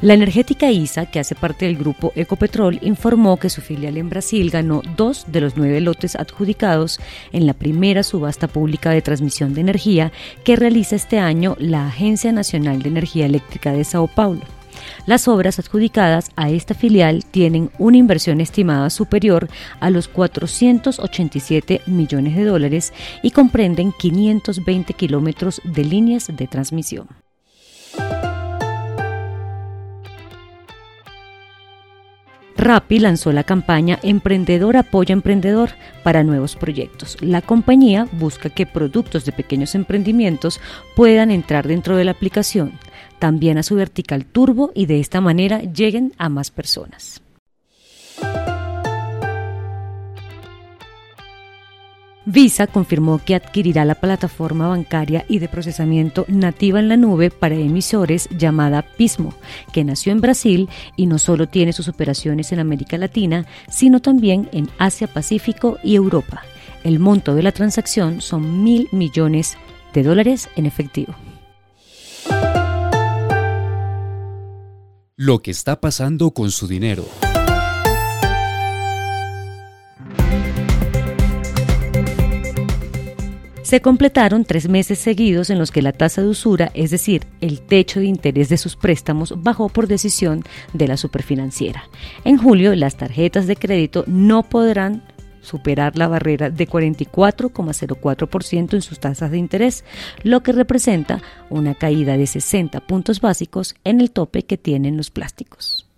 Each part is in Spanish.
La energética ISA, que hace parte del grupo Ecopetrol, informó que su filial en Brasil ganó dos de los nueve lotes adjudicados en la primera subasta pública de transmisión de energía que realiza este año la Agencia Nacional de Energía Eléctrica de Sao Paulo. Las obras adjudicadas a esta filial tienen una inversión estimada superior a los 487 millones de dólares y comprenden 520 kilómetros de líneas de transmisión. Rappi lanzó la campaña Emprendedor Apoya Emprendedor para nuevos proyectos. La compañía busca que productos de pequeños emprendimientos puedan entrar dentro de la aplicación, también a su vertical turbo y de esta manera lleguen a más personas. Visa confirmó que adquirirá la plataforma bancaria y de procesamiento nativa en la nube para emisores llamada Pismo, que nació en Brasil y no solo tiene sus operaciones en América Latina, sino también en Asia Pacífico y Europa. El monto de la transacción son mil millones de dólares en efectivo. Lo que está pasando con su dinero. Se completaron tres meses seguidos en los que la tasa de usura, es decir, el techo de interés de sus préstamos, bajó por decisión de la superfinanciera. En julio, las tarjetas de crédito no podrán superar la barrera de 44,04% en sus tasas de interés, lo que representa una caída de 60 puntos básicos en el tope que tienen los plásticos.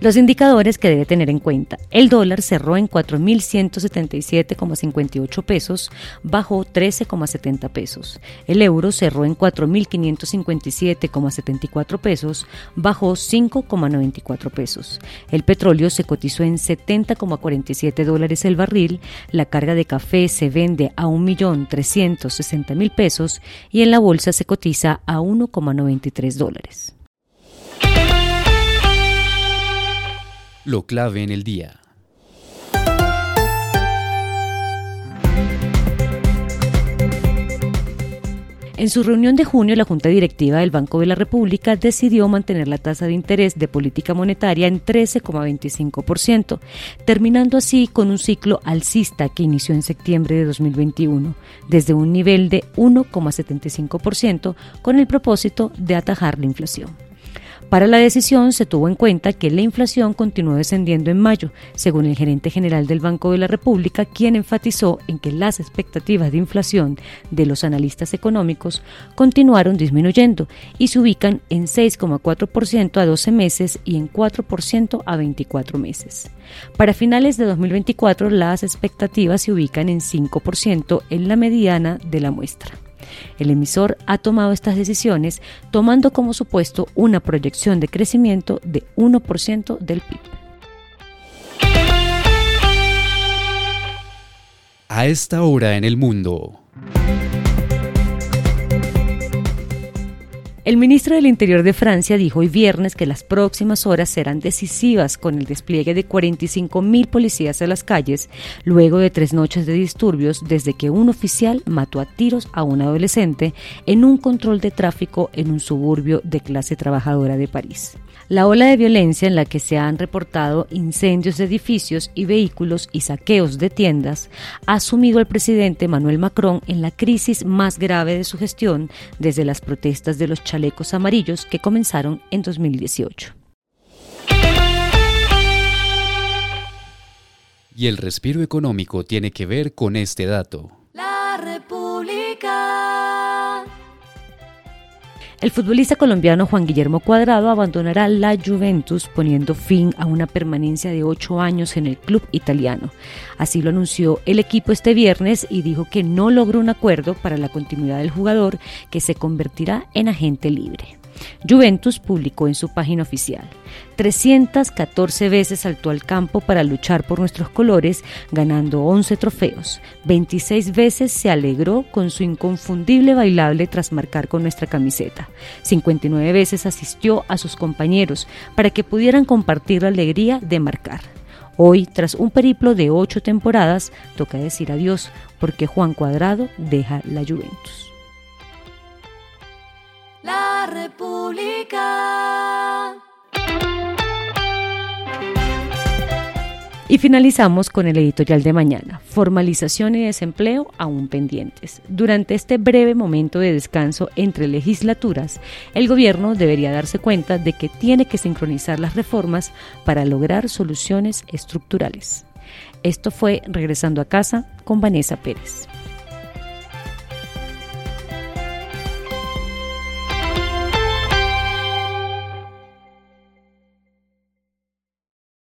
Los indicadores que debe tener en cuenta. El dólar cerró en 4.177,58 pesos, bajó 13,70 pesos. El euro cerró en 4.557,74 pesos, bajó 5,94 pesos. El petróleo se cotizó en 70,47 dólares el barril. La carga de café se vende a 1.360.000 pesos y en la bolsa se cotiza a 1,93 dólares. Lo clave en el día. En su reunión de junio, la Junta Directiva del Banco de la República decidió mantener la tasa de interés de política monetaria en 13,25%, terminando así con un ciclo alcista que inició en septiembre de 2021, desde un nivel de 1,75%, con el propósito de atajar la inflación. Para la decisión se tuvo en cuenta que la inflación continuó descendiendo en mayo, según el gerente general del Banco de la República, quien enfatizó en que las expectativas de inflación de los analistas económicos continuaron disminuyendo y se ubican en 6,4% a 12 meses y en 4% a 24 meses. Para finales de 2024 las expectativas se ubican en 5% en la mediana de la muestra. El emisor ha tomado estas decisiones tomando como supuesto una proyección de crecimiento de 1% del PIB. A esta hora en el mundo. El ministro del Interior de Francia dijo hoy viernes que las próximas horas serán decisivas con el despliegue de 45.000 policías en las calles luego de tres noches de disturbios desde que un oficial mató a tiros a un adolescente en un control de tráfico en un suburbio de clase trabajadora de París. La ola de violencia en la que se han reportado incendios de edificios y vehículos y saqueos de tiendas ha asumido el presidente Manuel Macron en la crisis más grave de su gestión desde las protestas de los chalecos amarillos que comenzaron en 2018. Y el respiro económico tiene que ver con este dato. El futbolista colombiano Juan Guillermo Cuadrado abandonará la Juventus poniendo fin a una permanencia de ocho años en el club italiano. Así lo anunció el equipo este viernes y dijo que no logró un acuerdo para la continuidad del jugador que se convertirá en agente libre. Juventus publicó en su página oficial. 314 veces saltó al campo para luchar por nuestros colores, ganando 11 trofeos. 26 veces se alegró con su inconfundible bailable tras marcar con nuestra camiseta. 59 veces asistió a sus compañeros para que pudieran compartir la alegría de marcar. Hoy, tras un periplo de ocho temporadas, toca decir adiós porque Juan Cuadrado deja la Juventus. República. Y finalizamos con el editorial de mañana, formalización y desempleo aún pendientes. Durante este breve momento de descanso entre legislaturas, el gobierno debería darse cuenta de que tiene que sincronizar las reformas para lograr soluciones estructurales. Esto fue Regresando a casa con Vanessa Pérez.